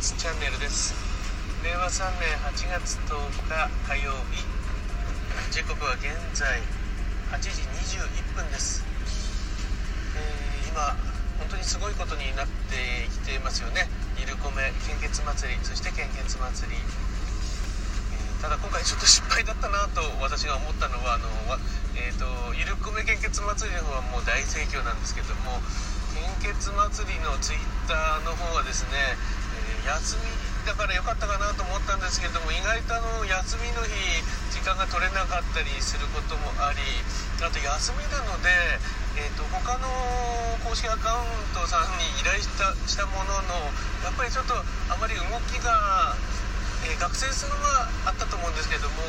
チャンネルです。令和3年8月10日火曜日。時刻は現在8時21分です、えー、今本当にすごいことになってきていますよね。イルコメ献血祭りそして献血祭り、えー、ただ今回ちょっと失敗だったなと私が思ったのはあの、えーと、とイルコメ献血祭りの方はもう大盛況なんですけども献血祭りのツイッターの方はですね、休みだから良かったかなと思ったんですけども意外とあの休みの日時間が取れなかったりすることもありあと休みなので、えーと、他の公式アカウントさんに依頼したしたもののやっぱりちょっとあまり動きが、えー、学生数はあったと思うんですけども、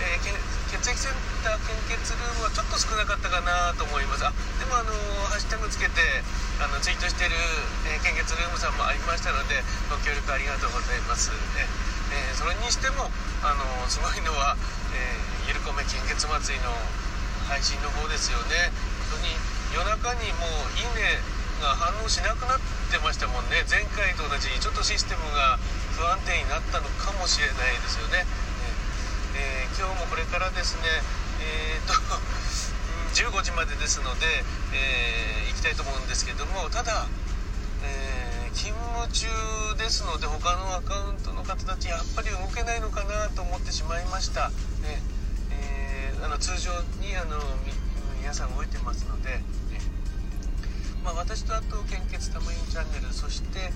えー、血液センター献血ルームはちょっと少なかったかなと思います。あでもあのハッシュタグつけてあのツイートしてる、えー、献血ルームさんもありましたのでご協力ありがとうございます。ね、えー、それにしてもあのすごいのは、えー、ゆるこめ献血祭りの配信の方ですよね。本当に夜中にもう「いいね」が反応しなくなってましたもんね。前回と同じちょっとシステムが不安定になったのかもしれないですよね、からですね、えーと、15時までですので、えー、行きたいと思うんですけどもただ、えー、勤務中ですので他のアカウントの方たちやっぱり動けないのかなと思ってしまいました、ねえー、あの通常にあの皆さん動いてますので、ね。まあ、私とあと献血たまにチャンネルそして、え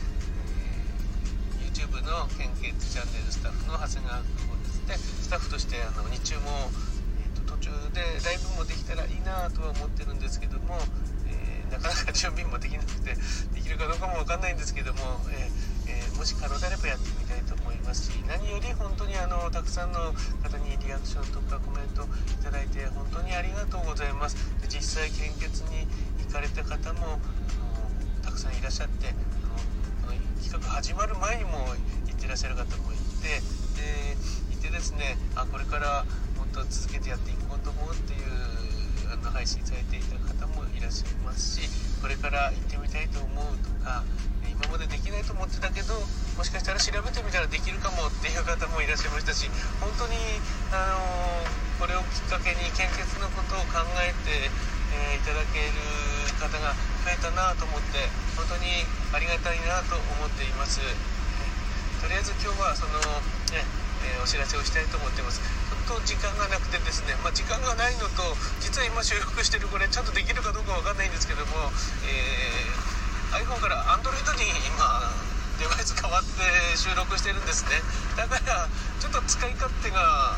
YouTube の献血チャンネルスタッフの長谷川君でスタッフとしてあの日中も、えーと、途中でライブもできたらいいなとは思ってるんですけども、えー、なかなか準備もできなくてできるかどうかも分かんないんですけども、えー、えー、もし可能であればやってみたいと思いますし何より本当にあのたくさんの方にリアクションとかコメントいただいて本当にありがとうございます。で実際献血に行かれた方もたくさんいらっしゃってあの企画始まる前にも行ってらっしゃる方もいてでですねあこれからもっと続けてやっていこうと思うっていうあの配信されていた方もいらっしゃいますしこれから行ってみたいと思うとか今までできないと思ってたけどもしかしたら調べてみたらできるかもっていう方もいらっしゃいましたし本当に、あの、これをきっかけに献血のことを考えて、えー、いただける方が増えたなと思って本当にありがたいなと思っています。とりあえず今日はその、ねえー、お知らせをしたいと思ってます。ちょっと時間がなくてですね、まあ、時間がないのと実は今収録してるこれちゃんとできるかどうかわかんないんですけども、えー、iPhone から Android に今デバイス変わって収録してるんですね。だからちょっと使い勝手が、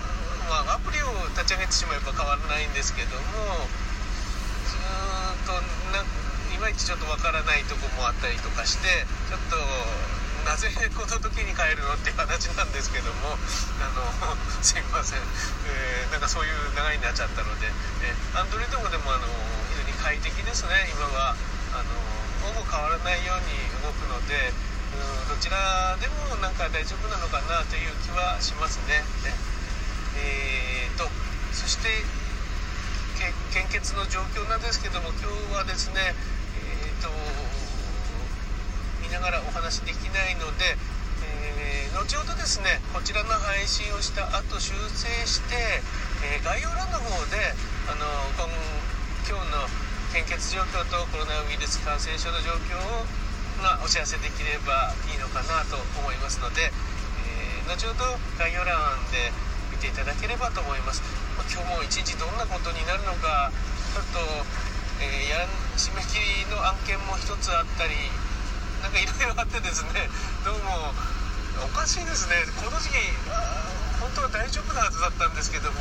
まあ、アプリを立ち上げてしまえば変わらないんですけどもずっとないまいちちょっとわからないとこもあったりとかしてちょっとなぜこの時に帰るのっていう話なんですけどもあの すいません、えー、なんかそういう長いになっちゃったので、えー、アンドロイドもでもあの非常に快適ですね今はあのほぼ変わらないように動くのでうんどちらでもなんか大丈夫なのかなという気はしますね。えーとそして献血の状況なんですけども今日はですね話できないので、えー、後ほどですねこちらの配信をした後修正して、えー、概要欄の方であの今今日の献血状況とコロナウイルス感染症の状況を、まあ、お知らせできればいいのかなと思いますので、えー、後ほど概要欄で見ていただければと思います、まあ、今日も一日どんなことになるのかちょっと、えー、や締め切りの案件も一つあったりなんかいろいろあってですねどうもおかしいですね。この時期本当は大丈夫なはずだったんですけども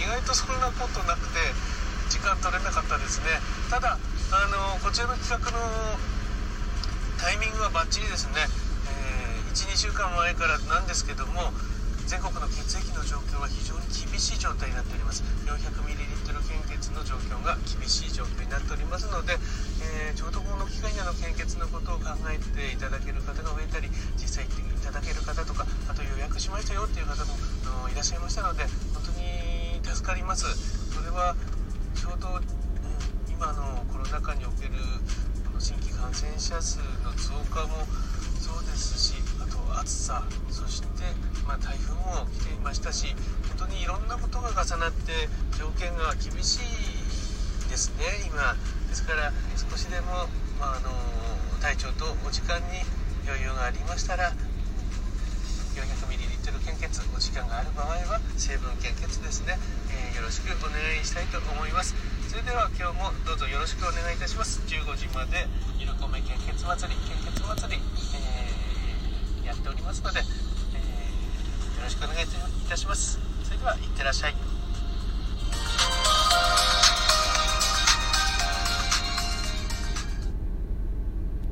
意外とそんなことなくて時間取れなかったですね。ただあのこちらの企画のタイミングはバッチリですね、えー、12週間前からなんですけども全国の血液の状況は非常に厳しい状態になっております。4 0 0献血の状況が厳しい状況になっておりますので、えー、ちょうどこの機会にあの献血のことを考えていただける方が増えたり実際行っていただける方とかあと予約しましたよっていう方もいらっしゃいましたので本当に助かりますそれはちょうど、うん、今のコロナ禍におけるこの新規感染者数の増加もって条件が厳しいですね今。ですから少しでも、まあ、あの体調とお時間に余裕がありましたら 400ml 献血お時間がある場合は成分献血ですね、えー、よろしくお願いしたいと思います。それでは今日もどうぞよろしくお願いいたします。15時までゆるこめ献血祭り献血祭り、えー、やっておりますので、えー、よろしくお願いいたします。それではいってらっしゃい。